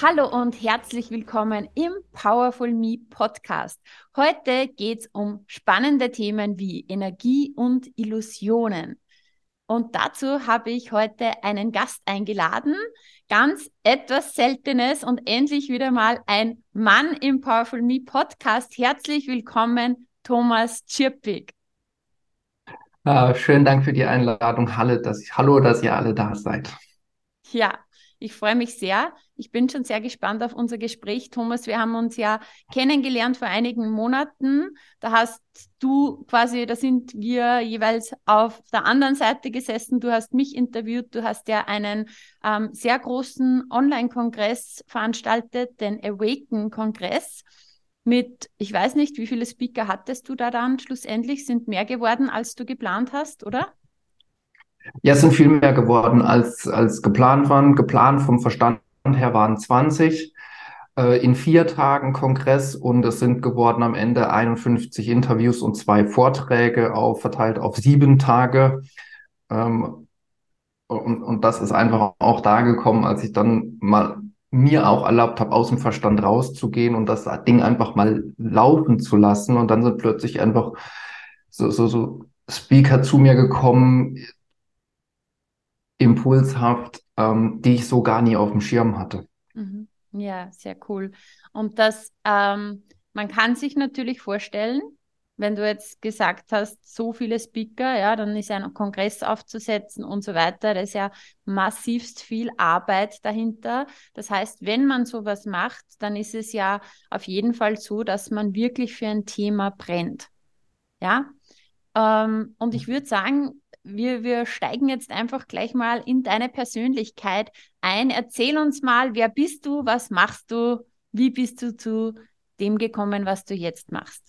Hallo und herzlich willkommen im Powerful Me Podcast. Heute geht es um spannende Themen wie Energie und Illusionen. Und dazu habe ich heute einen Gast eingeladen, ganz etwas Seltenes und endlich wieder mal ein Mann im Powerful Me Podcast. Herzlich willkommen, Thomas Tschirpig. Ah, schönen Dank für die Einladung. Hallo dass, hallo, dass ihr alle da seid. Ja, ich freue mich sehr. Ich bin schon sehr gespannt auf unser Gespräch. Thomas, wir haben uns ja kennengelernt vor einigen Monaten. Da hast du quasi, da sind wir jeweils auf der anderen Seite gesessen. Du hast mich interviewt. Du hast ja einen ähm, sehr großen Online-Kongress veranstaltet, den Awaken-Kongress. Mit, ich weiß nicht, wie viele Speaker hattest du da dann schlussendlich? Sind mehr geworden, als du geplant hast, oder? Ja, es sind viel mehr geworden, als, als geplant waren. Geplant vom Verstand her waren 20 äh, in vier Tagen Kongress und es sind geworden am Ende 51 Interviews und zwei Vorträge auf, verteilt auf sieben Tage. Ähm, und, und das ist einfach auch da gekommen, als ich dann mal mir auch erlaubt habe, aus dem Verstand rauszugehen und das Ding einfach mal laufen zu lassen. Und dann sind plötzlich einfach so, so, so Speaker zu mir gekommen, impulshaft, ähm, die ich so gar nie auf dem Schirm hatte. Mhm. Ja, sehr cool. Und das, ähm, man kann sich natürlich vorstellen, wenn du jetzt gesagt hast, so viele Speaker, ja, dann ist ein Kongress aufzusetzen und so weiter, da ist ja massivst viel Arbeit dahinter. Das heißt, wenn man sowas macht, dann ist es ja auf jeden Fall so, dass man wirklich für ein Thema brennt. Ja. Ähm, und ich würde sagen, wir, wir steigen jetzt einfach gleich mal in deine Persönlichkeit ein. Erzähl uns mal, wer bist du, was machst du, wie bist du zu dem gekommen, was du jetzt machst?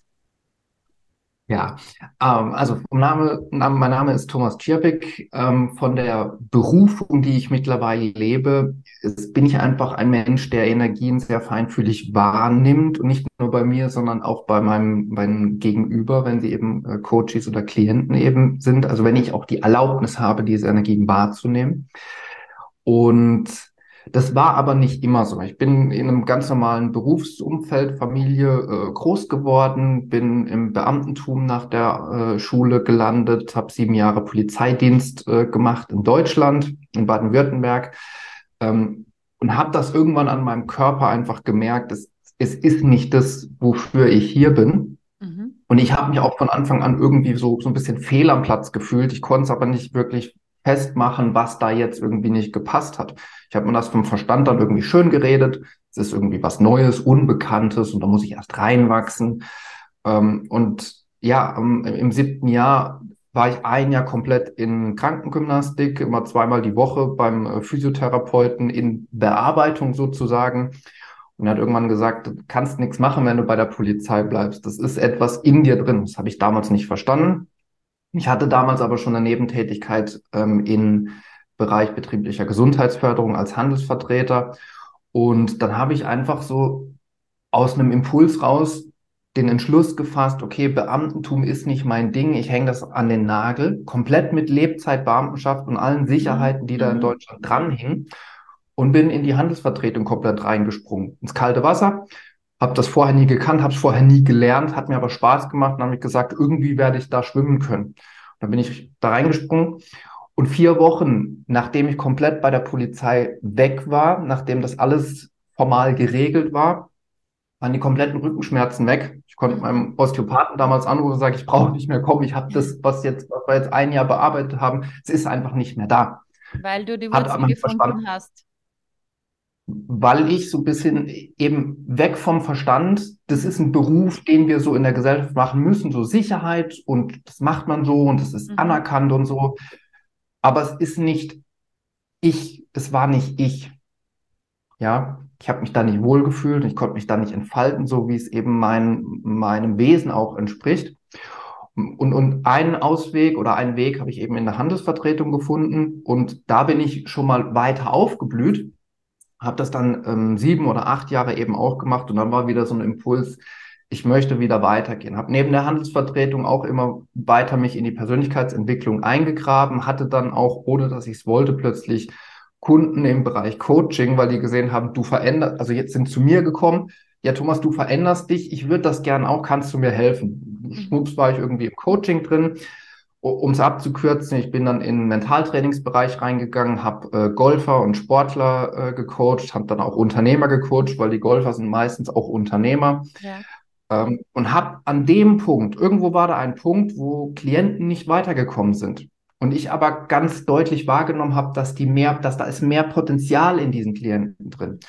Ja, ähm, also Name, mein Name ist Thomas Tschirpik. Ähm, von der Berufung, die ich mittlerweile lebe, ist, bin ich einfach ein Mensch, der Energien sehr feinfühlig wahrnimmt und nicht nur bei mir, sondern auch bei meinem, meinem Gegenüber, wenn sie eben äh, Coaches oder Klienten eben sind. Also wenn ich auch die Erlaubnis habe, diese Energien wahrzunehmen. Und das war aber nicht immer so. Ich bin in einem ganz normalen Berufsumfeld, Familie äh, groß geworden, bin im Beamtentum nach der äh, Schule gelandet, habe sieben Jahre Polizeidienst äh, gemacht in Deutschland, in Baden-Württemberg ähm, und habe das irgendwann an meinem Körper einfach gemerkt, es, es ist nicht das, wofür ich hier bin. Mhm. Und ich habe mich auch von Anfang an irgendwie so, so ein bisschen fehl am Platz gefühlt. Ich konnte es aber nicht wirklich festmachen, was da jetzt irgendwie nicht gepasst hat. Ich habe mir das vom Verstand dann irgendwie schön geredet. Es ist irgendwie was Neues, Unbekanntes und da muss ich erst reinwachsen. Ähm, und ja, im, im siebten Jahr war ich ein Jahr komplett in Krankengymnastik, immer zweimal die Woche beim äh, Physiotherapeuten in Bearbeitung sozusagen. Und er hat irgendwann gesagt, du kannst nichts machen, wenn du bei der Polizei bleibst. Das ist etwas in dir drin. Das habe ich damals nicht verstanden. Ich hatte damals aber schon eine Nebentätigkeit ähm, im Bereich betrieblicher Gesundheitsförderung als Handelsvertreter. Und dann habe ich einfach so aus einem Impuls raus den Entschluss gefasst, okay, Beamtentum ist nicht mein Ding, ich hänge das an den Nagel, komplett mit Lebzeitbeamtenschaft und allen Sicherheiten, die da in mhm. Deutschland dranhingen und bin in die Handelsvertretung komplett reingesprungen, ins kalte Wasser, habe das vorher nie gekannt, habe es vorher nie gelernt, hat mir aber Spaß gemacht und habe ich gesagt, irgendwie werde ich da schwimmen können. Dann bin ich da reingesprungen und vier Wochen, nachdem ich komplett bei der Polizei weg war, nachdem das alles formal geregelt war, waren die kompletten Rückenschmerzen weg. Ich konnte meinem Osteopathen damals anrufen und sagen, ich brauche nicht mehr kommen. Ich habe das, was jetzt, was wir jetzt ein Jahr bearbeitet haben, es ist einfach nicht mehr da. Weil du die Wurzel gefunden Verstand. hast weil ich so ein bisschen eben weg vom Verstand, das ist ein Beruf, den wir so in der Gesellschaft machen müssen, so Sicherheit und das macht man so und das ist mhm. anerkannt und so. Aber es ist nicht ich, es war nicht ich. Ja, Ich habe mich da nicht wohlgefühlt, ich konnte mich da nicht entfalten, so wie es eben mein, meinem Wesen auch entspricht. Und, und einen Ausweg oder einen Weg habe ich eben in der Handelsvertretung gefunden und da bin ich schon mal weiter aufgeblüht, habe das dann ähm, sieben oder acht Jahre eben auch gemacht und dann war wieder so ein Impuls, ich möchte wieder weitergehen. Habe neben der Handelsvertretung auch immer weiter mich in die Persönlichkeitsentwicklung eingegraben, hatte dann auch, ohne dass ich es wollte, plötzlich Kunden im Bereich Coaching, weil die gesehen haben, du veränderst, also jetzt sind zu mir gekommen, ja Thomas, du veränderst dich, ich würde das gern auch, kannst du mir helfen? Mhm. Schwupps war ich irgendwie im Coaching drin. Um es abzukürzen, ich bin dann in den Mentaltrainingsbereich reingegangen, habe äh, Golfer und Sportler äh, gecoacht, habe dann auch Unternehmer gecoacht, weil die Golfer sind meistens auch Unternehmer. Ja. Ähm, und habe an dem Punkt, irgendwo war da ein Punkt, wo Klienten nicht weitergekommen sind. Und ich aber ganz deutlich wahrgenommen habe, dass die mehr, dass da ist mehr Potenzial in diesen Klienten drin.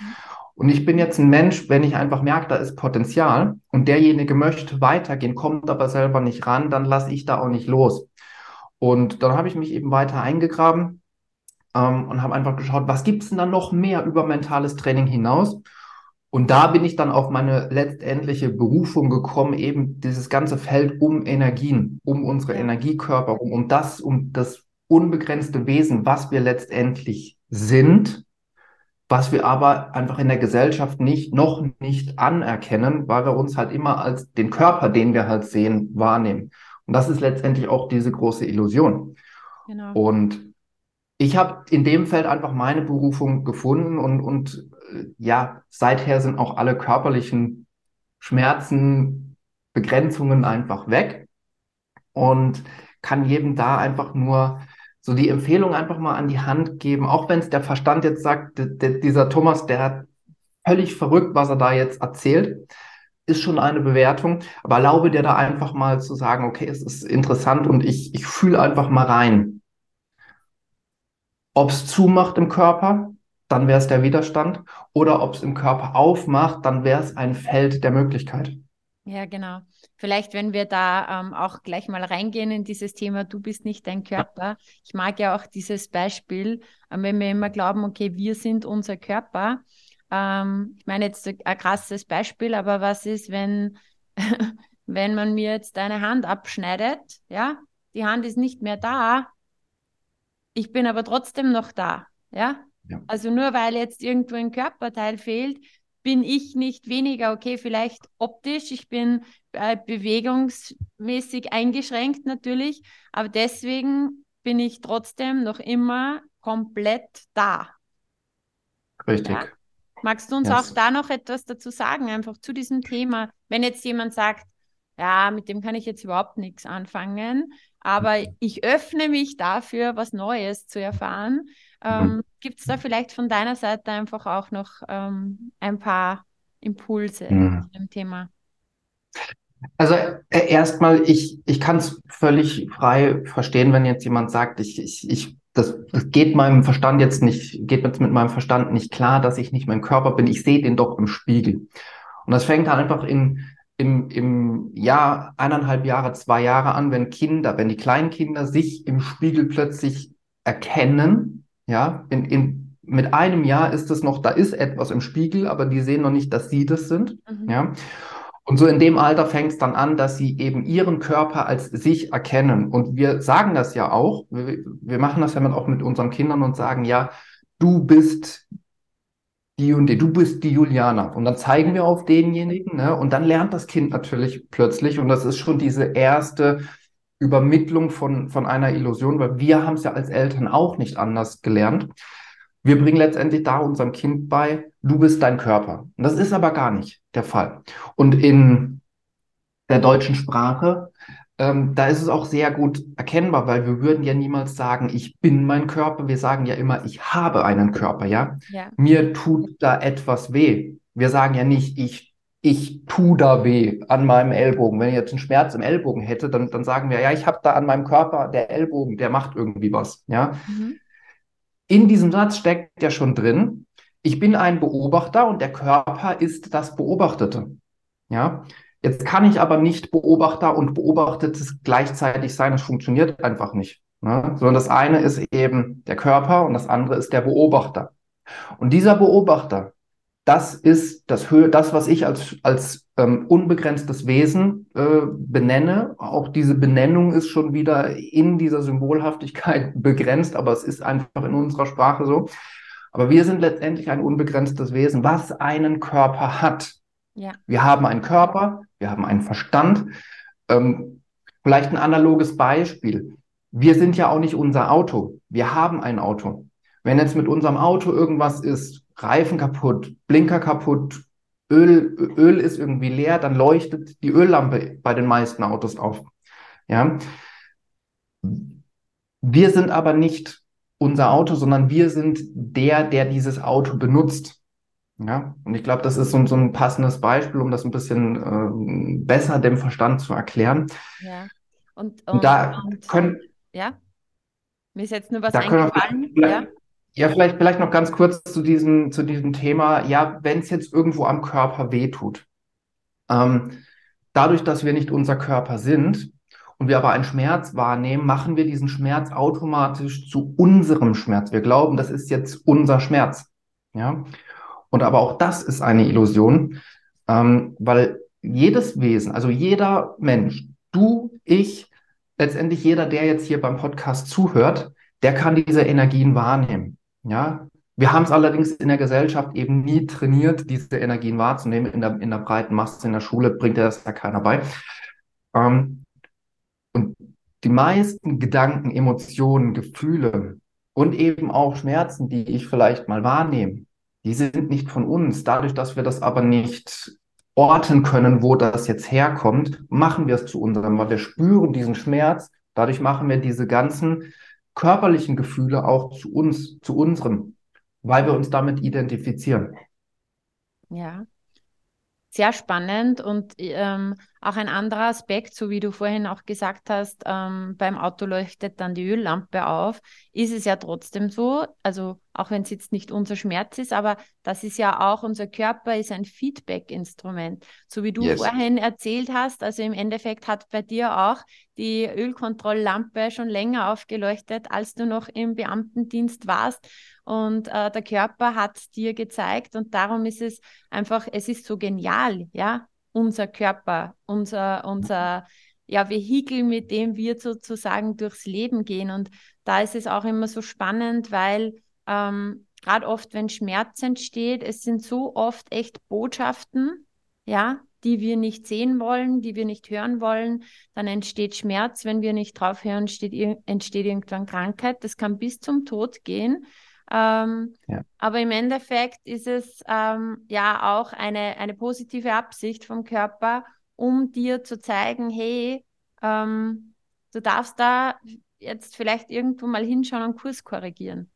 Und ich bin jetzt ein Mensch, wenn ich einfach merke, da ist Potenzial und derjenige möchte weitergehen, kommt aber selber nicht ran, dann lasse ich da auch nicht los. Und dann habe ich mich eben weiter eingegraben ähm, und habe einfach geschaut, was gibt es denn da noch mehr über mentales Training hinaus? Und da bin ich dann auf meine letztendliche Berufung gekommen, eben dieses ganze Feld um Energien, um unsere Energiekörper, um, um das, um das unbegrenzte Wesen, was wir letztendlich sind, was wir aber einfach in der Gesellschaft nicht, noch nicht anerkennen, weil wir uns halt immer als den Körper, den wir halt sehen, wahrnehmen. Und das ist letztendlich auch diese große Illusion. Genau. Und ich habe in dem Feld einfach meine Berufung gefunden und, und ja, seither sind auch alle körperlichen Schmerzen, Begrenzungen einfach weg und kann jedem da einfach nur so die Empfehlung einfach mal an die Hand geben, auch wenn es der Verstand jetzt sagt, dieser Thomas, der hat völlig verrückt, was er da jetzt erzählt, ist schon eine Bewertung, aber erlaube dir da einfach mal zu sagen, okay, es ist interessant und ich, ich fühle einfach mal rein. Ob es zumacht im Körper, dann wäre es der Widerstand. Oder ob es im Körper aufmacht, dann wäre es ein Feld der Möglichkeit. Ja, genau. Vielleicht, wenn wir da ähm, auch gleich mal reingehen in dieses Thema, du bist nicht dein Körper. Ich mag ja auch dieses Beispiel, äh, wenn wir immer glauben, okay, wir sind unser Körper. Ähm, ich meine jetzt ein krasses Beispiel, aber was ist, wenn, wenn man mir jetzt deine Hand abschneidet? Ja, die Hand ist nicht mehr da. Ich bin aber trotzdem noch da. Ja, ja. Also nur weil jetzt irgendwo ein Körperteil fehlt, bin ich nicht weniger, okay, vielleicht optisch, ich bin äh, bewegungsmäßig eingeschränkt natürlich, aber deswegen bin ich trotzdem noch immer komplett da. Richtig. Ja. Magst du uns yes. auch da noch etwas dazu sagen, einfach zu diesem Thema? Wenn jetzt jemand sagt, ja, mit dem kann ich jetzt überhaupt nichts anfangen, aber mhm. ich öffne mich dafür, was Neues zu erfahren. Ähm, mhm. Gibt es da vielleicht von deiner Seite einfach auch noch ähm, ein paar Impulse mhm. zu dem Thema? Also äh, erstmal, ich, ich kann es völlig frei verstehen, wenn jetzt jemand sagt, ich, ich, ich, das, das geht meinem Verstand jetzt nicht, geht jetzt mit meinem Verstand nicht klar, dass ich nicht mein Körper bin. Ich sehe den doch im Spiegel. Und das fängt dann einfach in, im, im Jahr, eineinhalb Jahre, zwei Jahre an, wenn Kinder, wenn die kleinen Kinder sich im Spiegel plötzlich erkennen ja, in, in, mit einem Jahr ist es noch, da ist etwas im Spiegel, aber die sehen noch nicht, dass sie das sind. Mhm. Ja. Und so in dem Alter fängt es dann an, dass sie eben ihren Körper als sich erkennen. Und wir sagen das ja auch. Wir, wir machen das ja auch mit unseren Kindern und sagen, ja, du bist die und die, du bist die Juliana. Und dann zeigen wir auf denjenigen, ne? Und dann lernt das Kind natürlich plötzlich. Und das ist schon diese erste Übermittlung von, von einer Illusion, weil wir haben es ja als Eltern auch nicht anders gelernt. Wir bringen letztendlich da unserem Kind bei, du bist dein Körper. Und das ist aber gar nicht der Fall. Und in der deutschen Sprache, ähm, da ist es auch sehr gut erkennbar, weil wir würden ja niemals sagen, ich bin mein Körper. Wir sagen ja immer, ich habe einen Körper, ja. ja. Mir tut da etwas weh. Wir sagen ja nicht, ich ich tu da weh an meinem Ellbogen. Wenn ich jetzt einen Schmerz im Ellbogen hätte, dann, dann sagen wir, ja, ich habe da an meinem Körper, der Ellbogen, der macht irgendwie was. Ja. Mhm. In diesem Satz steckt ja schon drin, ich bin ein Beobachter und der Körper ist das Beobachtete. Ja. Jetzt kann ich aber nicht Beobachter und Beobachtetes gleichzeitig sein. Das funktioniert einfach nicht. Ne? Sondern das eine ist eben der Körper und das andere ist der Beobachter. Und dieser Beobachter, das ist das Höhe, das, was ich als, als ähm, unbegrenztes Wesen äh, benenne. Auch diese Benennung ist schon wieder in dieser Symbolhaftigkeit begrenzt, aber es ist einfach in unserer Sprache so. Aber wir sind letztendlich ein unbegrenztes Wesen, was einen Körper hat. Ja. Wir haben einen Körper, wir haben einen Verstand. Ähm, vielleicht ein analoges Beispiel. Wir sind ja auch nicht unser Auto. Wir haben ein Auto. Wenn jetzt mit unserem Auto irgendwas ist, Reifen kaputt, Blinker kaputt, Öl, Öl ist irgendwie leer, dann leuchtet die Öllampe bei den meisten Autos auf. Ja. Wir sind aber nicht unser Auto, sondern wir sind der, der dieses Auto benutzt. Ja, und ich glaube, das ist so, so, ein passendes Beispiel, um das ein bisschen äh, besser dem Verstand zu erklären. Ja. Und, und, und da und, können, ja, mir ist jetzt nur was eingefallen. Ja. Ja, vielleicht, vielleicht noch ganz kurz zu diesem, zu diesem Thema. Ja, wenn es jetzt irgendwo am Körper wehtut. Ähm, dadurch, dass wir nicht unser Körper sind und wir aber einen Schmerz wahrnehmen, machen wir diesen Schmerz automatisch zu unserem Schmerz. Wir glauben, das ist jetzt unser Schmerz. Ja. Und aber auch das ist eine Illusion, ähm, weil jedes Wesen, also jeder Mensch, du, ich, letztendlich jeder, der jetzt hier beim Podcast zuhört, der kann diese Energien wahrnehmen. Ja, wir haben es allerdings in der Gesellschaft eben nie trainiert, diese Energien wahrzunehmen. In der, in der breiten Masse in der Schule bringt das ja keiner bei. Ähm, und die meisten Gedanken, Emotionen, Gefühle und eben auch Schmerzen, die ich vielleicht mal wahrnehme, die sind nicht von uns. Dadurch, dass wir das aber nicht orten können, wo das jetzt herkommt, machen wir es zu unserem, weil wir spüren diesen Schmerz. Dadurch machen wir diese ganzen körperlichen Gefühle auch zu uns, zu unserem, weil wir uns damit identifizieren. Ja, sehr spannend und ähm, auch ein anderer Aspekt, so wie du vorhin auch gesagt hast, ähm, beim Auto leuchtet dann die Öllampe auf, ist es ja trotzdem so, also auch wenn es jetzt nicht unser Schmerz ist, aber das ist ja auch, unser Körper ist ein Feedback-Instrument. So wie du yes. vorhin erzählt hast, also im Endeffekt hat bei dir auch die Ölkontrolllampe schon länger aufgeleuchtet, als du noch im Beamtendienst warst. Und äh, der Körper hat dir gezeigt und darum ist es einfach, es ist so genial, ja, unser Körper, unser, unser ja, Vehikel, mit dem wir sozusagen durchs Leben gehen. Und da ist es auch immer so spannend, weil ähm, gerade oft, wenn Schmerz entsteht, es sind so oft echt Botschaften, ja, die wir nicht sehen wollen, die wir nicht hören wollen. Dann entsteht Schmerz, wenn wir nicht drauf hören, entsteht, entsteht irgendwann Krankheit. Das kann bis zum Tod gehen. Ähm, ja. Aber im Endeffekt ist es ähm, ja auch eine, eine positive Absicht vom Körper, um dir zu zeigen, hey, ähm, du darfst da jetzt vielleicht irgendwo mal hinschauen und Kurs korrigieren.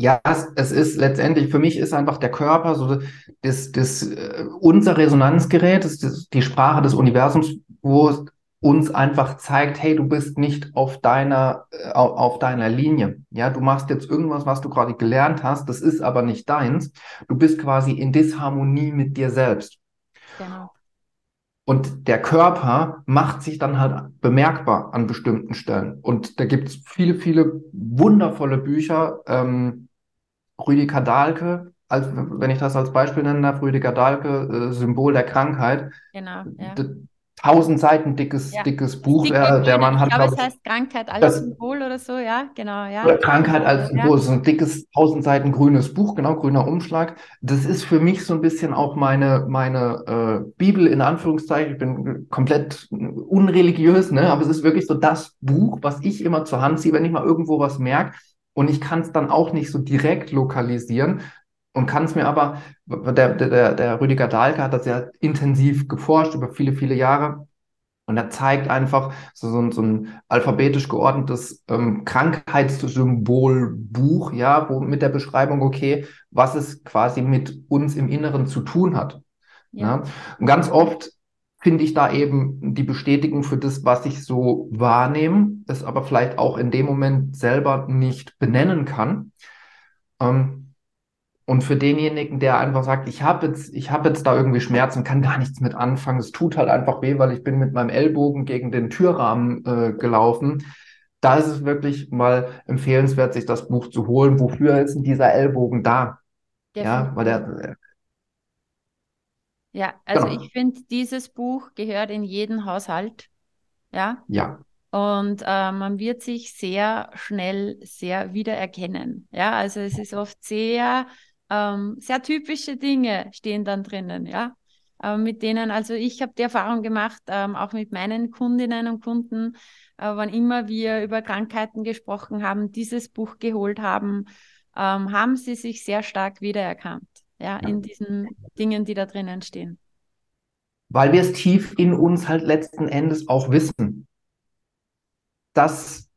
Ja, es, es, ist letztendlich, für mich ist einfach der Körper so das, das, äh, unser Resonanzgerät, das, das, die Sprache des Universums, wo es uns einfach zeigt, hey, du bist nicht auf deiner, äh, auf, deiner Linie. Ja, du machst jetzt irgendwas, was du gerade gelernt hast, das ist aber nicht deins. Du bist quasi in Disharmonie mit dir selbst. Genau. Und der Körper macht sich dann halt bemerkbar an bestimmten Stellen. Und da gibt es viele, viele wundervolle Bücher. Ähm, Rüdiger Dahlke, als, wenn ich das als Beispiel nennen darf, Rüdiger Dahlke, äh, Symbol der Krankheit. Genau, ja. Tausend Seiten dickes, ja. dickes Buch. Der, der Mann hat, glaube, es heißt Krankheit als das, Symbol oder so, ja, genau, ja. Krankheit als Symbol, ja. so ein dickes, tausend Seiten grünes Buch, genau, grüner Umschlag. Das ist für mich so ein bisschen auch meine, meine äh, Bibel in Anführungszeichen. Ich bin komplett unreligiös, ne, aber es ist wirklich so das Buch, was ich immer zur Hand ziehe, wenn ich mal irgendwo was merke und ich kann es dann auch nicht so direkt lokalisieren und kann es mir aber, der, der, der Rüdiger Dahlke hat das ja intensiv geforscht über viele, viele Jahre. Und er zeigt einfach so, so, so ein alphabetisch geordnetes ähm, Krankheitssymbolbuch, ja, wo mit der Beschreibung, okay, was es quasi mit uns im Inneren zu tun hat. Ja. ja. Und ganz oft finde ich da eben die Bestätigung für das, was ich so wahrnehme, es aber vielleicht auch in dem Moment selber nicht benennen kann. Ähm, und für denjenigen, der einfach sagt, ich habe jetzt, ich habe jetzt da irgendwie Schmerzen, kann gar nichts mit anfangen, es tut halt einfach weh, weil ich bin mit meinem Ellbogen gegen den Türrahmen äh, gelaufen. Da ist es wirklich mal empfehlenswert, sich das Buch zu holen. Wofür ist denn dieser Ellbogen da? Definitiv. Ja, weil der. Ja, also genau. ich finde, dieses Buch gehört in jeden Haushalt. Ja. Ja. Und äh, man wird sich sehr schnell sehr wiedererkennen. Ja, also es ist oft sehr, ähm, sehr typische Dinge stehen dann drinnen. Ja, äh, mit denen, also ich habe die Erfahrung gemacht, ähm, auch mit meinen Kundinnen und Kunden, äh, wann immer wir über Krankheiten gesprochen haben, dieses Buch geholt haben, ähm, haben sie sich sehr stark wiedererkannt. Ja, ja, in diesen Dingen, die da drinnen stehen. Weil wir es tief in uns halt letzten Endes auch wissen dass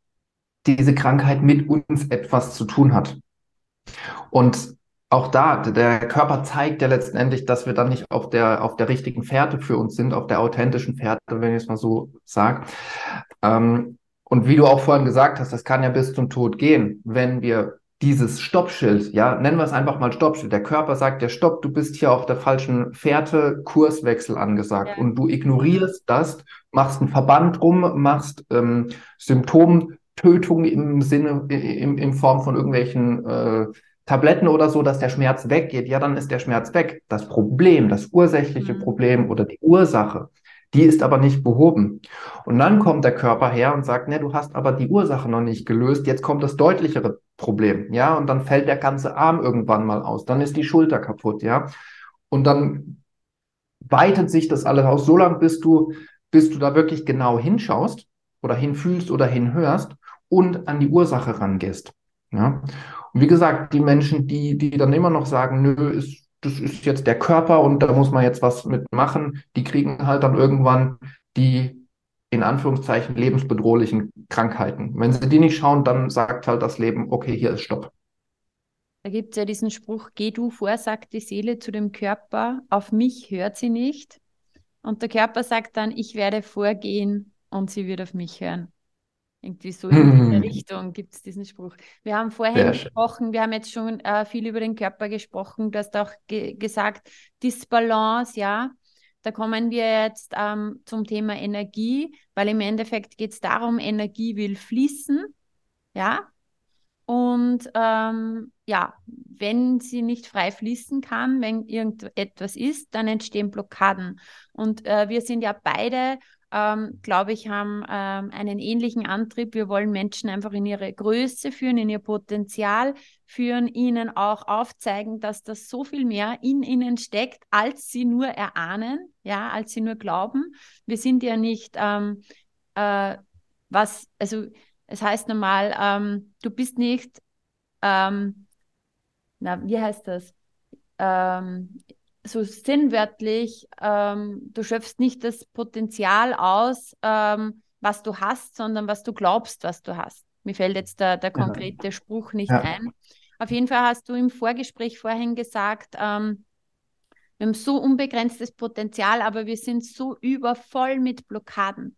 diese Krankheit mit uns etwas zu tun hat. Und auch da, der Körper zeigt ja letztendlich, dass wir dann nicht auf der, auf der richtigen Fährte für uns sind, auf der authentischen Fährte, wenn ich es mal so sage. Ähm, und wie du auch vorhin gesagt hast, das kann ja bis zum Tod gehen, wenn wir dieses Stoppschild, ja, nennen wir es einfach mal Stoppschild. Der Körper sagt ja, stopp, du bist hier auf der falschen Fährte, Kurswechsel angesagt. Ja. Und du ignorierst das, machst einen Verband rum, machst ähm, Symptomtötung im Sinne, in, in Form von irgendwelchen äh, Tabletten oder so, dass der Schmerz weggeht. Ja, dann ist der Schmerz weg. Das Problem, das ursächliche mhm. Problem oder die Ursache, die ist aber nicht behoben. Und dann kommt der Körper her und sagt, ne, du hast aber die Ursache noch nicht gelöst. Jetzt kommt das deutlichere Problem. Ja, und dann fällt der ganze Arm irgendwann mal aus. Dann ist die Schulter kaputt. Ja, und dann weitet sich das alles aus, so lange, bis du, bis du da wirklich genau hinschaust oder hinfühlst oder hinhörst und an die Ursache rangehst. Ja. Wie gesagt, die Menschen, die, die dann immer noch sagen, nö, ist das ist jetzt der Körper und da muss man jetzt was mitmachen. Die kriegen halt dann irgendwann die in Anführungszeichen lebensbedrohlichen Krankheiten. Wenn sie die nicht schauen, dann sagt halt das Leben, okay, hier ist Stopp. Da gibt es ja diesen Spruch, geh du vor, sagt die Seele zu dem Körper, auf mich hört sie nicht. Und der Körper sagt dann, ich werde vorgehen und sie wird auf mich hören. Irgendwie so in diese Richtung gibt es diesen Spruch. Wir haben vorher gesprochen, wir haben jetzt schon äh, viel über den Körper gesprochen. Du hast auch ge gesagt, Disbalance, ja. Da kommen wir jetzt ähm, zum Thema Energie, weil im Endeffekt geht es darum, Energie will fließen, ja. Und ähm, ja, wenn sie nicht frei fließen kann, wenn irgendetwas ist, dann entstehen Blockaden. Und äh, wir sind ja beide ähm, glaube ich, haben ähm, einen ähnlichen Antrieb. Wir wollen Menschen einfach in ihre Größe führen, in ihr Potenzial führen, ihnen auch aufzeigen, dass das so viel mehr in ihnen steckt, als sie nur erahnen, ja, als sie nur glauben. Wir sind ja nicht, ähm, äh, was, also es heißt normal, ähm, du bist nicht, ähm, na, wie heißt das? So sinnwörtlich, ähm, du schöpfst nicht das Potenzial aus, ähm, was du hast, sondern was du glaubst, was du hast. Mir fällt jetzt der, der konkrete ja. Spruch nicht ja. ein. Auf jeden Fall hast du im Vorgespräch vorhin gesagt, ähm, wir haben so unbegrenztes Potenzial, aber wir sind so übervoll mit Blockaden.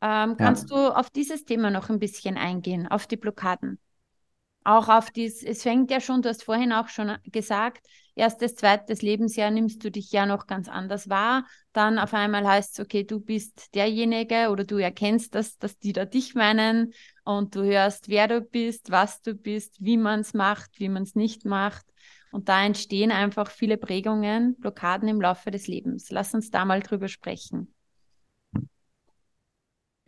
Ähm, kannst ja. du auf dieses Thema noch ein bisschen eingehen, auf die Blockaden? Auch auf dies, es fängt ja schon, du hast vorhin auch schon gesagt, erstes, zweites Lebensjahr nimmst du dich ja noch ganz anders wahr. Dann auf einmal heißt es, okay, du bist derjenige oder du erkennst, dass, dass die da dich meinen und du hörst, wer du bist, was du bist, wie man es macht, wie man es nicht macht. Und da entstehen einfach viele Prägungen, Blockaden im Laufe des Lebens. Lass uns da mal drüber sprechen.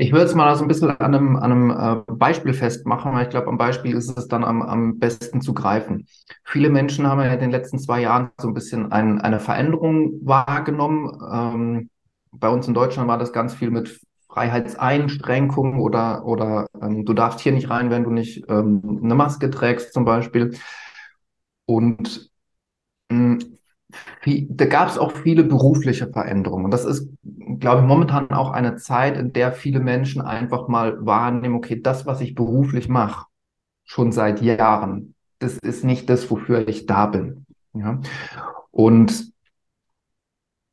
Ich würde es mal so ein bisschen an einem, an einem äh, Beispiel festmachen, weil ich glaube, am Beispiel ist es dann am, am besten zu greifen. Viele Menschen haben ja in den letzten zwei Jahren so ein bisschen ein, eine Veränderung wahrgenommen. Ähm, bei uns in Deutschland war das ganz viel mit Freiheitseinschränkungen oder, oder ähm, du darfst hier nicht rein, wenn du nicht ähm, eine Maske trägst zum Beispiel. Und mh, da gab es auch viele berufliche Veränderungen. Und das ist, glaube ich, momentan auch eine Zeit, in der viele Menschen einfach mal wahrnehmen, okay, das, was ich beruflich mache, schon seit Jahren, das ist nicht das, wofür ich da bin. Ja? Und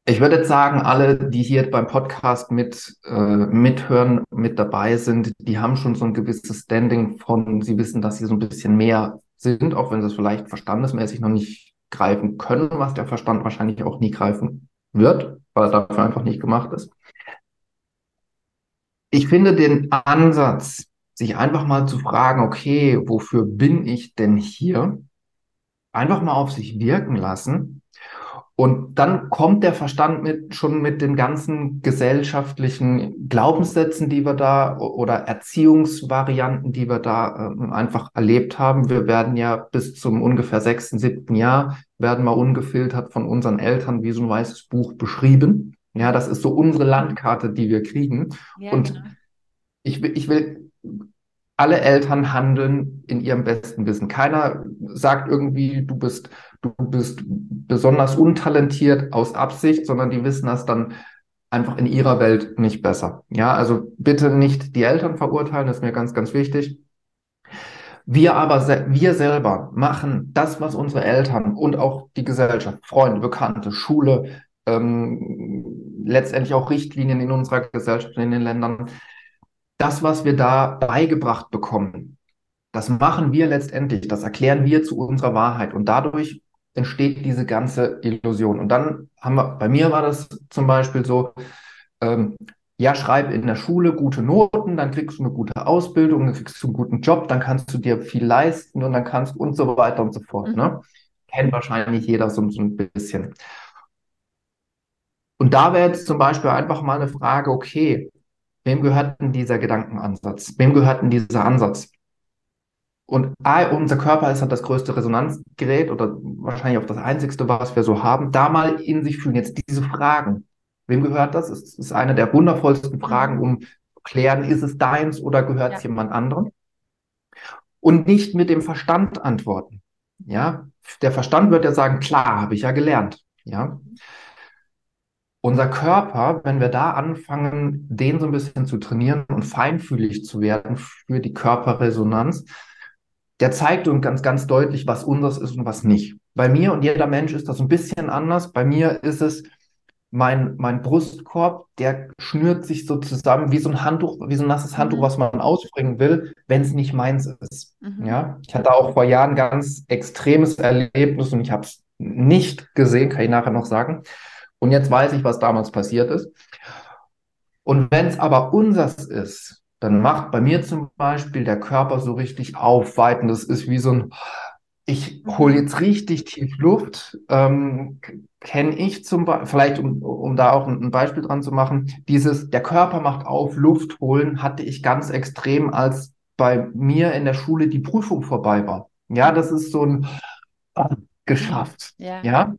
ich würde jetzt sagen, alle, die hier beim Podcast mit äh, mithören, mit dabei sind, die haben schon so ein gewisses Standing von, sie wissen, dass sie so ein bisschen mehr sind, auch wenn sie es vielleicht verstandesmäßig noch nicht greifen können, was der Verstand wahrscheinlich auch nie greifen wird, weil er dafür einfach nicht gemacht ist. Ich finde den Ansatz, sich einfach mal zu fragen, okay, wofür bin ich denn hier, einfach mal auf sich wirken lassen. Und dann kommt der Verstand mit, schon mit den ganzen gesellschaftlichen Glaubenssätzen, die wir da oder Erziehungsvarianten, die wir da äh, einfach erlebt haben. Wir werden ja bis zum ungefähr sechsten, siebten Jahr, werden wir ungefiltert von unseren Eltern wie so ein weißes Buch beschrieben. Ja, das ist so unsere Landkarte, die wir kriegen. Ja, Und genau. ich, ich will alle Eltern handeln in ihrem besten Wissen. Keiner sagt irgendwie, du bist, du bist besonders untalentiert aus Absicht, sondern die wissen das dann einfach in ihrer Welt nicht besser. Ja, also bitte nicht die Eltern verurteilen, das ist mir ganz, ganz wichtig. Wir aber, wir selber machen das, was unsere Eltern und auch die Gesellschaft, Freunde, Bekannte, Schule, ähm, letztendlich auch Richtlinien in unserer Gesellschaft, in den Ländern, das, was wir da beigebracht bekommen, das machen wir letztendlich, das erklären wir zu unserer Wahrheit und dadurch entsteht diese ganze Illusion. Und dann haben wir, bei mir war das zum Beispiel so, ähm, ja, schreib in der Schule gute Noten, dann kriegst du eine gute Ausbildung, dann kriegst du einen guten Job, dann kannst du dir viel leisten und dann kannst du und so weiter und so fort. Mhm. Ne? Kennt wahrscheinlich jeder so, so ein bisschen. Und da wäre jetzt zum Beispiel einfach mal eine Frage, okay, Wem gehört denn dieser Gedankenansatz? Wem gehört denn dieser Ansatz? Und A, unser Körper ist halt das größte Resonanzgerät oder wahrscheinlich auch das einzigste, was wir so haben. Da mal in sich fühlen. Jetzt diese Fragen. Wem gehört das? Es ist eine der wundervollsten Fragen, um zu klären, ist es deins oder gehört es ja. jemand anderem? Und nicht mit dem Verstand antworten. Ja, der Verstand wird ja sagen, klar, habe ich ja gelernt. Ja, unser Körper, wenn wir da anfangen, den so ein bisschen zu trainieren und feinfühlig zu werden für die Körperresonanz, der zeigt uns ganz, ganz deutlich, was unseres ist und was nicht. Bei mir und jeder Mensch ist das ein bisschen anders. Bei mir ist es mein, mein Brustkorb, der schnürt sich so zusammen wie so ein Handtuch, wie so ein nasses Handtuch, mhm. was man ausbringen will, wenn es nicht meins ist. Mhm. Ja, ich hatte auch vor Jahren ganz extremes Erlebnis und ich habe es nicht gesehen, kann ich nachher noch sagen. Und jetzt weiß ich, was damals passiert ist. Und wenn es aber unsers ist, dann macht bei mir zum Beispiel der Körper so richtig aufweiten. Das ist wie so ein, ich hole jetzt richtig tief Luft. Ähm, Kenne ich zum Beispiel, vielleicht um, um da auch ein, Beispiel dran zu machen, dieses, der Körper macht auf, Luft holen, hatte ich ganz extrem, als bei mir in der Schule die Prüfung vorbei war. Ja, das ist so ein, geschafft. Ja. ja.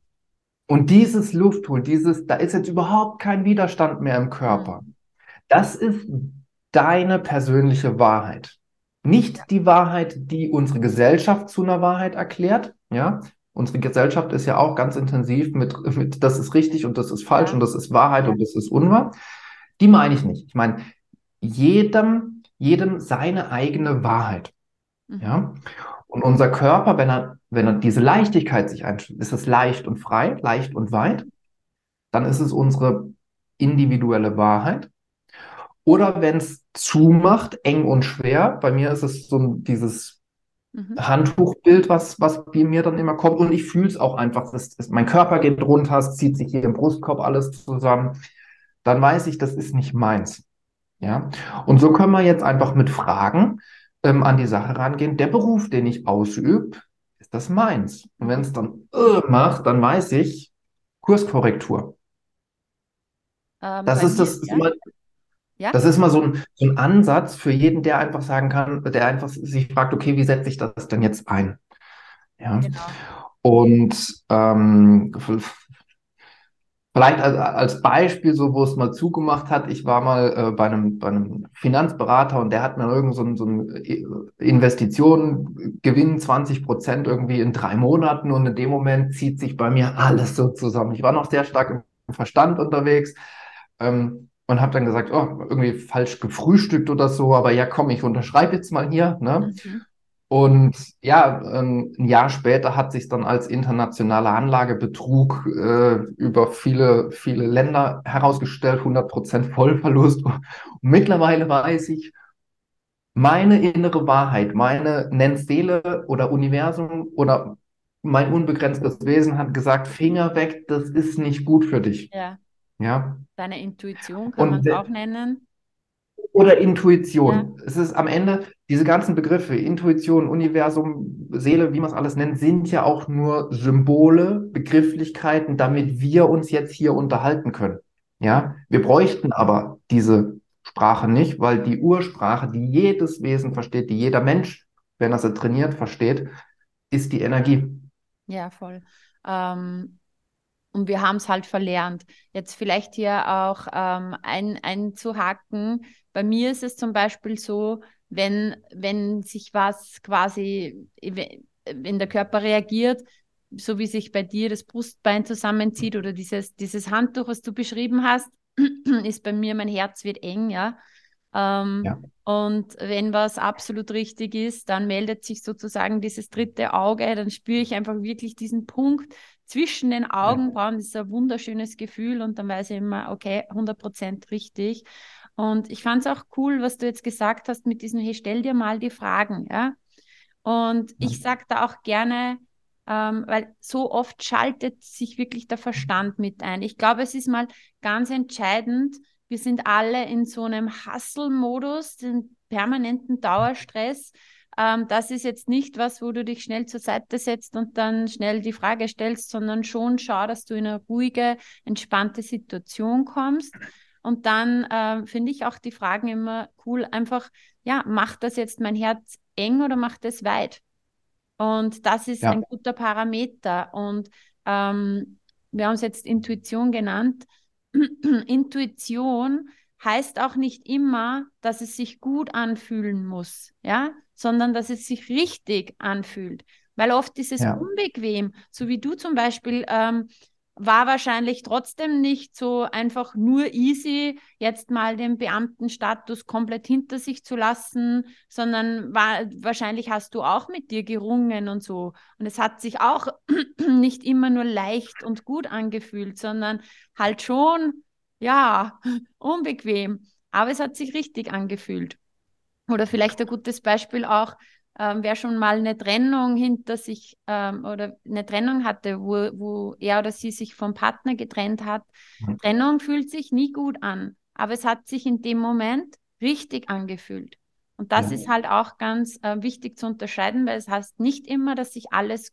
Und dieses Luftholen, dieses, da ist jetzt überhaupt kein Widerstand mehr im Körper. Mhm. Das ist deine persönliche Wahrheit. Nicht die Wahrheit, die unsere Gesellschaft zu einer Wahrheit erklärt. Ja, unsere Gesellschaft ist ja auch ganz intensiv mit, mit das ist richtig und das ist falsch und das ist Wahrheit und das ist unwahr. Die meine ich nicht. Ich meine, jedem, jedem seine eigene Wahrheit. Mhm. Ja. Und unser Körper, wenn er, wenn er diese Leichtigkeit sich einstellt, ist es leicht und frei, leicht und weit, dann ist es unsere individuelle Wahrheit. Oder wenn es zumacht, eng und schwer, bei mir ist es so dieses mhm. Handtuchbild, was, was bei mir dann immer kommt. Und ich fühle es auch einfach, das, das, mein Körper geht runter, es zieht sich hier im Brustkorb alles zusammen. Dann weiß ich, das ist nicht meins. Ja. Und so können wir jetzt einfach mit Fragen ähm, an die Sache rangehen. Der Beruf, den ich ausübe, ist das meins. Und wenn es dann äh, macht, dann weiß ich, Kurskorrektur. Ähm, das ist das, ja. mal, ja? das ist mal so ein, so ein Ansatz für jeden, der einfach sagen kann, der einfach sich fragt, okay, wie setze ich das denn jetzt ein? Ja. Genau. Und ähm, Vielleicht als, Beispiel, so wo es mal zugemacht hat, ich war mal äh, bei, einem, bei einem Finanzberater und der hat mir irgend so, so eine äh, Investition, Gewinn 20 Prozent irgendwie in drei Monaten und in dem Moment zieht sich bei mir alles so zusammen. Ich war noch sehr stark im Verstand unterwegs ähm, und habe dann gesagt, oh, irgendwie falsch gefrühstückt oder so, aber ja komm, ich unterschreibe jetzt mal hier. Ne? Mhm. Und ja, ähm, ein Jahr später hat sich dann als internationaler Anlagebetrug äh, über viele, viele Länder herausgestellt, 100% Vollverlust. Und mittlerweile weiß ich, meine innere Wahrheit, meine Nennseele oder Universum oder mein unbegrenztes Wesen hat gesagt, Finger weg, das ist nicht gut für dich. Ja. Ja. Deine Intuition kann man es auch nennen. Oder Intuition. Ja. Es ist am Ende, diese ganzen Begriffe, Intuition, Universum, Seele, wie man es alles nennt, sind ja auch nur Symbole, Begrifflichkeiten, damit wir uns jetzt hier unterhalten können. Ja, wir bräuchten aber diese Sprache nicht, weil die Ursprache, die jedes Wesen versteht, die jeder Mensch, wenn er sie trainiert, versteht, ist die Energie. Ja, voll. Ähm, und wir haben es halt verlernt. Jetzt vielleicht hier auch ähm, ein, einzuhaken. Bei mir ist es zum Beispiel so, wenn, wenn sich was quasi, wenn der Körper reagiert, so wie sich bei dir das Brustbein zusammenzieht oder dieses, dieses Handtuch, was du beschrieben hast, ist bei mir, mein Herz wird eng, ja. Ähm, ja. Und wenn was absolut richtig ist, dann meldet sich sozusagen dieses dritte Auge, dann spüre ich einfach wirklich diesen Punkt zwischen den Augenbrauen. Das ist ein wunderschönes Gefühl und dann weiß ich immer, okay, 100% richtig. Und ich fand es auch cool, was du jetzt gesagt hast mit diesem, hey, stell dir mal die Fragen, ja. Und ich sage da auch gerne, ähm, weil so oft schaltet sich wirklich der Verstand mit ein. Ich glaube, es ist mal ganz entscheidend, wir sind alle in so einem Hustle-Modus, den permanenten Dauerstress. Ähm, das ist jetzt nicht was, wo du dich schnell zur Seite setzt und dann schnell die Frage stellst, sondern schon schau, dass du in eine ruhige, entspannte Situation kommst. Und dann äh, finde ich auch die Fragen immer cool. Einfach, ja, macht das jetzt mein Herz eng oder macht es weit? Und das ist ja. ein guter Parameter. Und ähm, wir haben es jetzt Intuition genannt. Intuition heißt auch nicht immer, dass es sich gut anfühlen muss, ja, sondern dass es sich richtig anfühlt. Weil oft ist es ja. unbequem, so wie du zum Beispiel ähm, war wahrscheinlich trotzdem nicht so einfach nur easy, jetzt mal den Beamtenstatus komplett hinter sich zu lassen, sondern war, wahrscheinlich hast du auch mit dir gerungen und so. Und es hat sich auch nicht immer nur leicht und gut angefühlt, sondern halt schon, ja, unbequem. Aber es hat sich richtig angefühlt. Oder vielleicht ein gutes Beispiel auch, ähm, wer schon mal eine Trennung hinter sich ähm, oder eine Trennung hatte, wo, wo er oder sie sich vom Partner getrennt hat. Mhm. Trennung fühlt sich nie gut an, aber es hat sich in dem Moment richtig angefühlt. Und das ja. ist halt auch ganz äh, wichtig zu unterscheiden, weil es heißt nicht immer, dass sich alles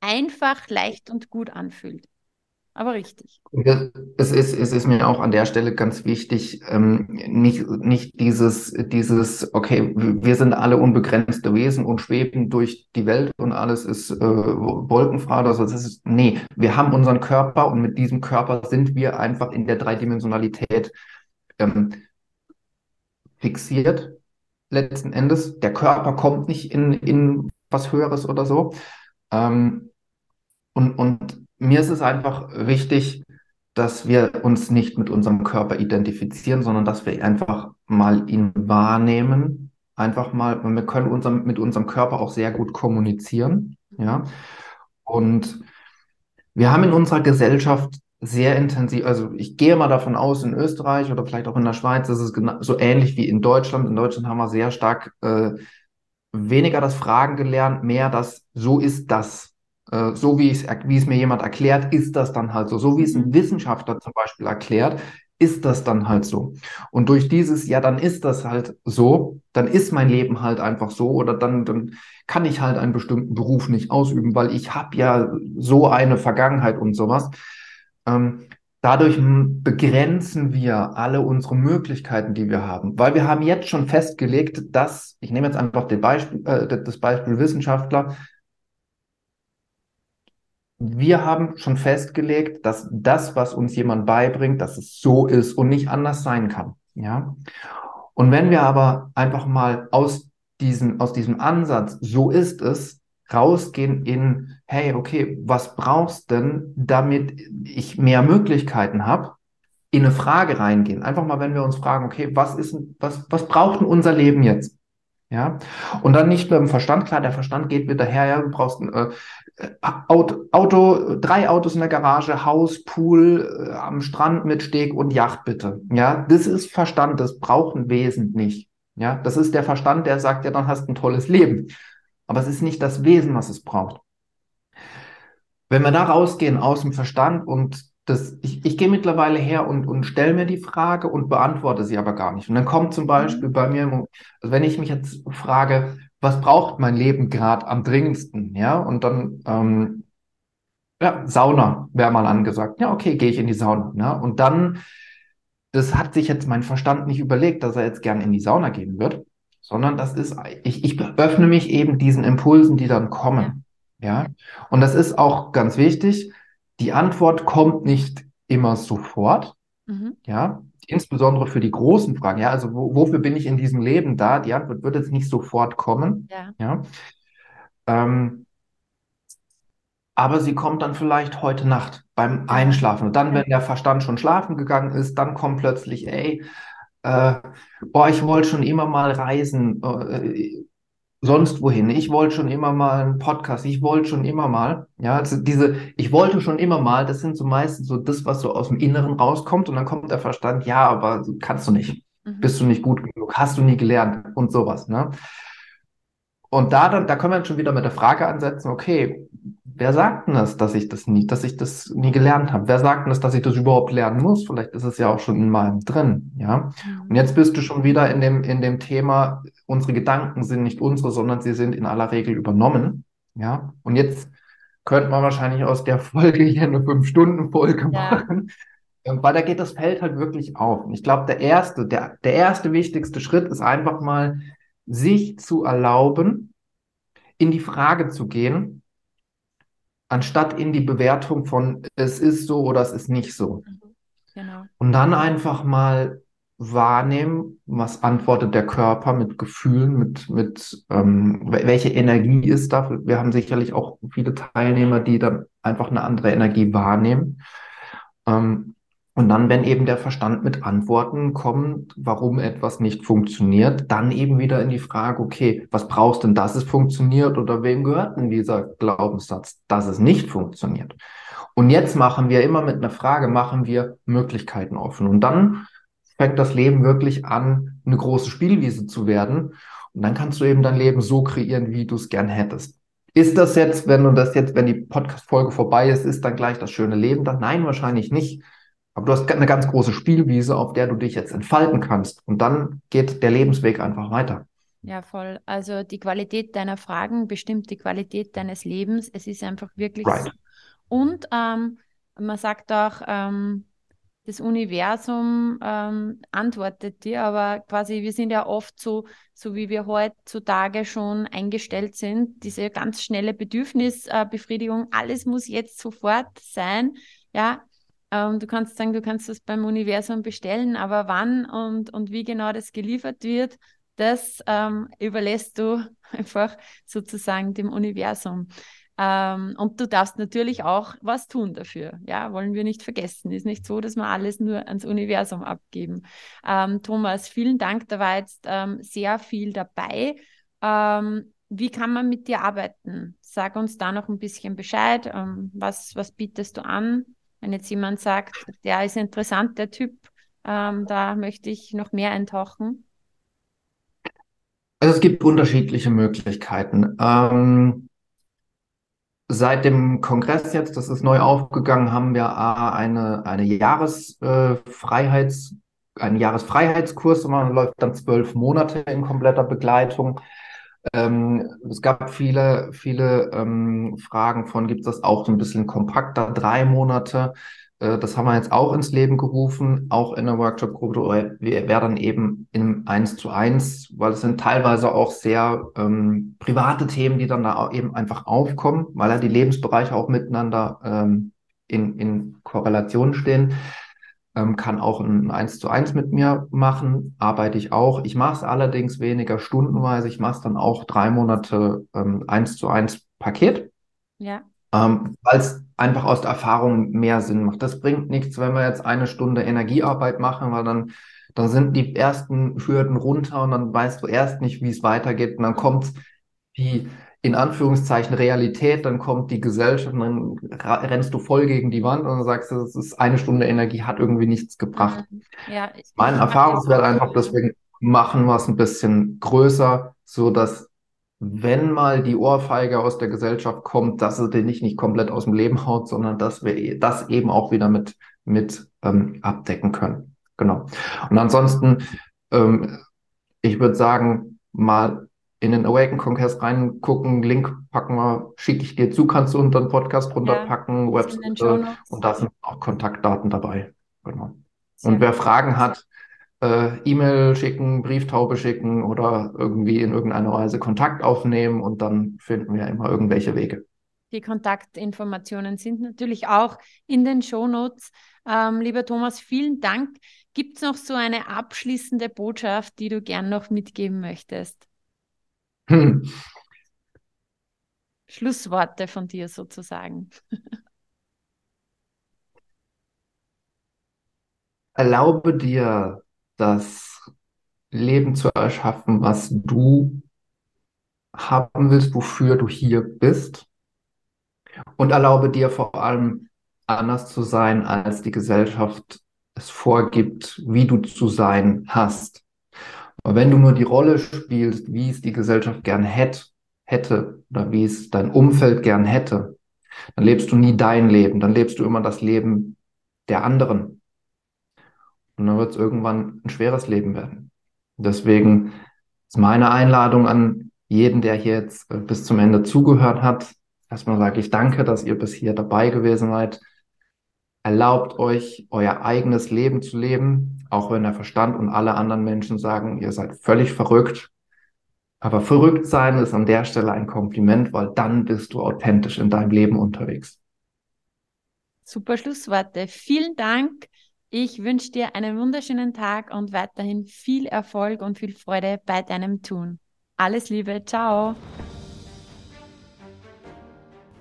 einfach, leicht und gut anfühlt aber richtig. Es ist, es ist mir auch an der Stelle ganz wichtig, ähm, nicht, nicht dieses, dieses, okay, wir sind alle unbegrenzte Wesen und schweben durch die Welt und alles ist äh, wolkenfrei oder so. Das ist, nee, wir haben unseren Körper und mit diesem Körper sind wir einfach in der Dreidimensionalität ähm, fixiert. Letzten Endes, der Körper kommt nicht in, in was Höheres oder so. Ähm, und, und mir ist es einfach wichtig, dass wir uns nicht mit unserem Körper identifizieren, sondern dass wir einfach mal ihn wahrnehmen. Einfach mal, wir können unserem, mit unserem Körper auch sehr gut kommunizieren. Ja. Und wir haben in unserer Gesellschaft sehr intensiv, also ich gehe mal davon aus, in Österreich oder vielleicht auch in der Schweiz ist es so ähnlich wie in Deutschland. In Deutschland haben wir sehr stark äh, weniger das Fragen gelernt, mehr das so ist das. Äh, so wie, wie es mir jemand erklärt, ist das dann halt so. So wie es ein mhm. Wissenschaftler zum Beispiel erklärt, ist das dann halt so. Und durch dieses, ja, dann ist das halt so, dann ist mein Leben halt einfach so oder dann, dann kann ich halt einen bestimmten Beruf nicht ausüben, weil ich habe ja so eine Vergangenheit und sowas. Ähm, dadurch begrenzen wir alle unsere Möglichkeiten, die wir haben, weil wir haben jetzt schon festgelegt, dass, ich nehme jetzt einfach Beispiel, äh, das Beispiel Wissenschaftler, wir haben schon festgelegt, dass das, was uns jemand beibringt, dass es so ist und nicht anders sein kann. Ja. Und wenn wir aber einfach mal aus diesem, aus diesem Ansatz, so ist es, rausgehen in, hey, okay, was brauchst denn, damit ich mehr Möglichkeiten habe, in eine Frage reingehen. Einfach mal, wenn wir uns fragen, okay, was ist, was, was braucht denn unser Leben jetzt? Ja, und dann nicht mit dem Verstand, klar, der Verstand geht wieder her, ja, du brauchst äh, Auto, Auto, drei Autos in der Garage, Haus, Pool, äh, am Strand mit Steg und Yacht bitte. Ja, das ist Verstand, das braucht ein Wesen nicht. Ja, das ist der Verstand, der sagt, ja, dann hast du ein tolles Leben. Aber es ist nicht das Wesen, was es braucht. Wenn wir da rausgehen aus dem Verstand und das, ich, ich gehe mittlerweile her und, und stelle mir die Frage und beantworte sie aber gar nicht. Und dann kommt zum Beispiel mhm. bei mir, also wenn ich mich jetzt frage, was braucht mein Leben gerade am dringendsten, ja, und dann ähm, ja, Sauna wäre mal angesagt. Ja, okay, gehe ich in die Sauna. Ne? Und dann, das hat sich jetzt mein Verstand nicht überlegt, dass er jetzt gern in die Sauna gehen wird, sondern das ist, ich, ich öffne mich eben diesen Impulsen, die dann kommen. Ja. Und das ist auch ganz wichtig. Die Antwort kommt nicht immer sofort. Mhm. Ja. Insbesondere für die großen Fragen. Ja. Also, wo, wofür bin ich in diesem Leben da? Die Antwort wird jetzt nicht sofort kommen. Ja. ja. Ähm, aber sie kommt dann vielleicht heute Nacht beim Einschlafen. Und dann, wenn der Verstand schon schlafen gegangen ist, dann kommt plötzlich, ey, äh, boah, ich wollte schon immer mal reisen, äh, sonst wohin. Ich wollte schon immer mal einen Podcast, ich wollte schon immer mal. Ja, also diese, ich wollte schon immer mal, das sind so meistens so das, was so aus dem Inneren rauskommt. Und dann kommt der Verstand, ja, aber kannst du nicht. Mhm. Bist du nicht gut genug, hast du nie gelernt und sowas. Ne? Und da dann, da können wir dann schon wieder mit der Frage ansetzen, okay, wer sagt denn das, dass ich das nie, dass ich das nie gelernt habe? Wer sagt denn das, dass ich das überhaupt lernen muss? Vielleicht ist es ja auch schon in meinem drin, ja. Und jetzt bist du schon wieder in dem, in dem Thema, unsere Gedanken sind nicht unsere, sondern sie sind in aller Regel übernommen, ja. Und jetzt könnte man wahrscheinlich aus der Folge hier eine Fünf-Stunden-Folge ja. machen. Weil da geht das Feld halt wirklich auf. Und ich glaube, der erste, der, der erste wichtigste Schritt ist einfach mal, sich zu erlauben, in die Frage zu gehen, anstatt in die Bewertung von es ist so oder es ist nicht so. Mhm. Genau. Und dann einfach mal wahrnehmen, was antwortet der Körper mit Gefühlen, mit, mit ähm, welche Energie ist da. Wir haben sicherlich auch viele Teilnehmer, die dann einfach eine andere Energie wahrnehmen. Ähm, und dann, wenn eben der Verstand mit Antworten kommt, warum etwas nicht funktioniert, dann eben wieder in die Frage, okay, was brauchst denn, dass es funktioniert oder wem gehört denn dieser Glaubenssatz, dass es nicht funktioniert? Und jetzt machen wir immer mit einer Frage, machen wir Möglichkeiten offen. Und dann fängt das Leben wirklich an, eine große Spielwiese zu werden. Und dann kannst du eben dein Leben so kreieren, wie du es gern hättest. Ist das jetzt, wenn du das jetzt, wenn die Podcast-Folge vorbei ist, ist dann gleich das schöne Leben? Dann nein, wahrscheinlich nicht aber du hast eine ganz große Spielwiese, auf der du dich jetzt entfalten kannst. Und dann geht der Lebensweg einfach weiter. Ja, voll. Also die Qualität deiner Fragen bestimmt die Qualität deines Lebens. Es ist einfach wirklich right. so. Und ähm, man sagt auch, ähm, das Universum ähm, antwortet dir, aber quasi wir sind ja oft so, so wie wir heutzutage schon eingestellt sind, diese ganz schnelle Bedürfnisbefriedigung, alles muss jetzt sofort sein. Ja, ähm, du kannst sagen, du kannst das beim Universum bestellen, aber wann und, und wie genau das geliefert wird, das ähm, überlässt du einfach sozusagen dem Universum. Ähm, und du darfst natürlich auch was tun dafür. Ja, wollen wir nicht vergessen. Ist nicht so, dass wir alles nur ans Universum abgeben. Ähm, Thomas, vielen Dank. Da war jetzt ähm, sehr viel dabei. Ähm, wie kann man mit dir arbeiten? Sag uns da noch ein bisschen Bescheid. Ähm, was, was bietest du an? Wenn jetzt jemand sagt, der ist interessant, der Typ, ähm, da möchte ich noch mehr eintauchen. Also es gibt unterschiedliche Möglichkeiten. Seit dem Kongress jetzt, das ist neu aufgegangen, haben wir eine, eine Jahresfreiheits, äh, einen Jahresfreiheitskurs, man läuft dann zwölf Monate in kompletter Begleitung. Ähm, es gab viele, viele ähm, Fragen von, gibt es das auch so ein bisschen kompakter, drei Monate? Äh, das haben wir jetzt auch ins Leben gerufen, auch in der Workshop-Gruppe. Wir wären dann eben im Eins zu eins, weil es sind teilweise auch sehr ähm, private Themen, die dann da eben einfach aufkommen, weil ja die Lebensbereiche auch miteinander ähm, in, in Korrelation stehen ähm, kann auch ein 1 zu 1 mit mir machen, arbeite ich auch. Ich mache es allerdings weniger stundenweise. Ich mache es dann auch drei Monate ähm, 1 zu 1 Paket. Ja. Ähm, weil es einfach aus der Erfahrung mehr Sinn macht. Das bringt nichts, wenn wir jetzt eine Stunde Energiearbeit machen, weil dann, dann sind die ersten Hürden runter und dann weißt du erst nicht, wie es weitergeht. Und dann kommt die in Anführungszeichen Realität, dann kommt die Gesellschaft und dann rennst du voll gegen die Wand und sagst, es ist eine Stunde Energie, hat irgendwie nichts gebracht. Mhm. Ja, ich, mein Erfahrungswert einfach, deswegen machen wir es ein bisschen größer, so dass wenn mal die Ohrfeige aus der Gesellschaft kommt, dass es den nicht, nicht komplett aus dem Leben haut, sondern dass wir das eben auch wieder mit, mit ähm, abdecken können. Genau. Und ansonsten, ähm, ich würde sagen, mal in den Awaken Conquest reingucken, Link packen wir, schicke ich dir zu, kannst du unter den Podcast runterpacken, ja, Webseite und da sind auch Kontaktdaten dabei. Genau. Sehr und wer Fragen hat, äh, E-Mail schicken, Brieftaube schicken oder irgendwie in irgendeiner Weise Kontakt aufnehmen und dann finden wir immer irgendwelche Wege. Die Kontaktinformationen sind natürlich auch in den Shownotes. Ähm, lieber Thomas, vielen Dank. Gibt es noch so eine abschließende Botschaft, die du gern noch mitgeben möchtest? Hm. Schlussworte von dir sozusagen. Erlaube dir das Leben zu erschaffen, was du haben willst, wofür du hier bist. Und erlaube dir vor allem anders zu sein, als die Gesellschaft es vorgibt, wie du zu sein hast. Und wenn du nur die Rolle spielst, wie es die Gesellschaft gern hätte, hätte oder wie es dein Umfeld gern hätte, dann lebst du nie dein Leben, dann lebst du immer das Leben der anderen. Und dann wird es irgendwann ein schweres Leben werden. Deswegen ist meine Einladung an jeden, der hier jetzt äh, bis zum Ende zugehört hat. Erstmal sage ich danke, dass ihr bis hier dabei gewesen seid. Erlaubt euch, euer eigenes Leben zu leben, auch wenn der Verstand und alle anderen Menschen sagen, ihr seid völlig verrückt. Aber verrückt sein ist an der Stelle ein Kompliment, weil dann bist du authentisch in deinem Leben unterwegs. Super Schlussworte. Vielen Dank ich wünsche dir einen wunderschönen Tag und weiterhin viel Erfolg und viel Freude bei deinem Tun. Alles Liebe, ciao.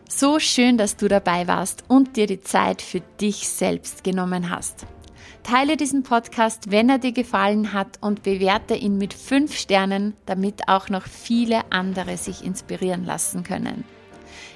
So schön, dass du dabei warst und dir die Zeit für dich selbst genommen hast. Teile diesen Podcast, wenn er dir gefallen hat und bewerte ihn mit fünf Sternen, damit auch noch viele andere sich inspirieren lassen können.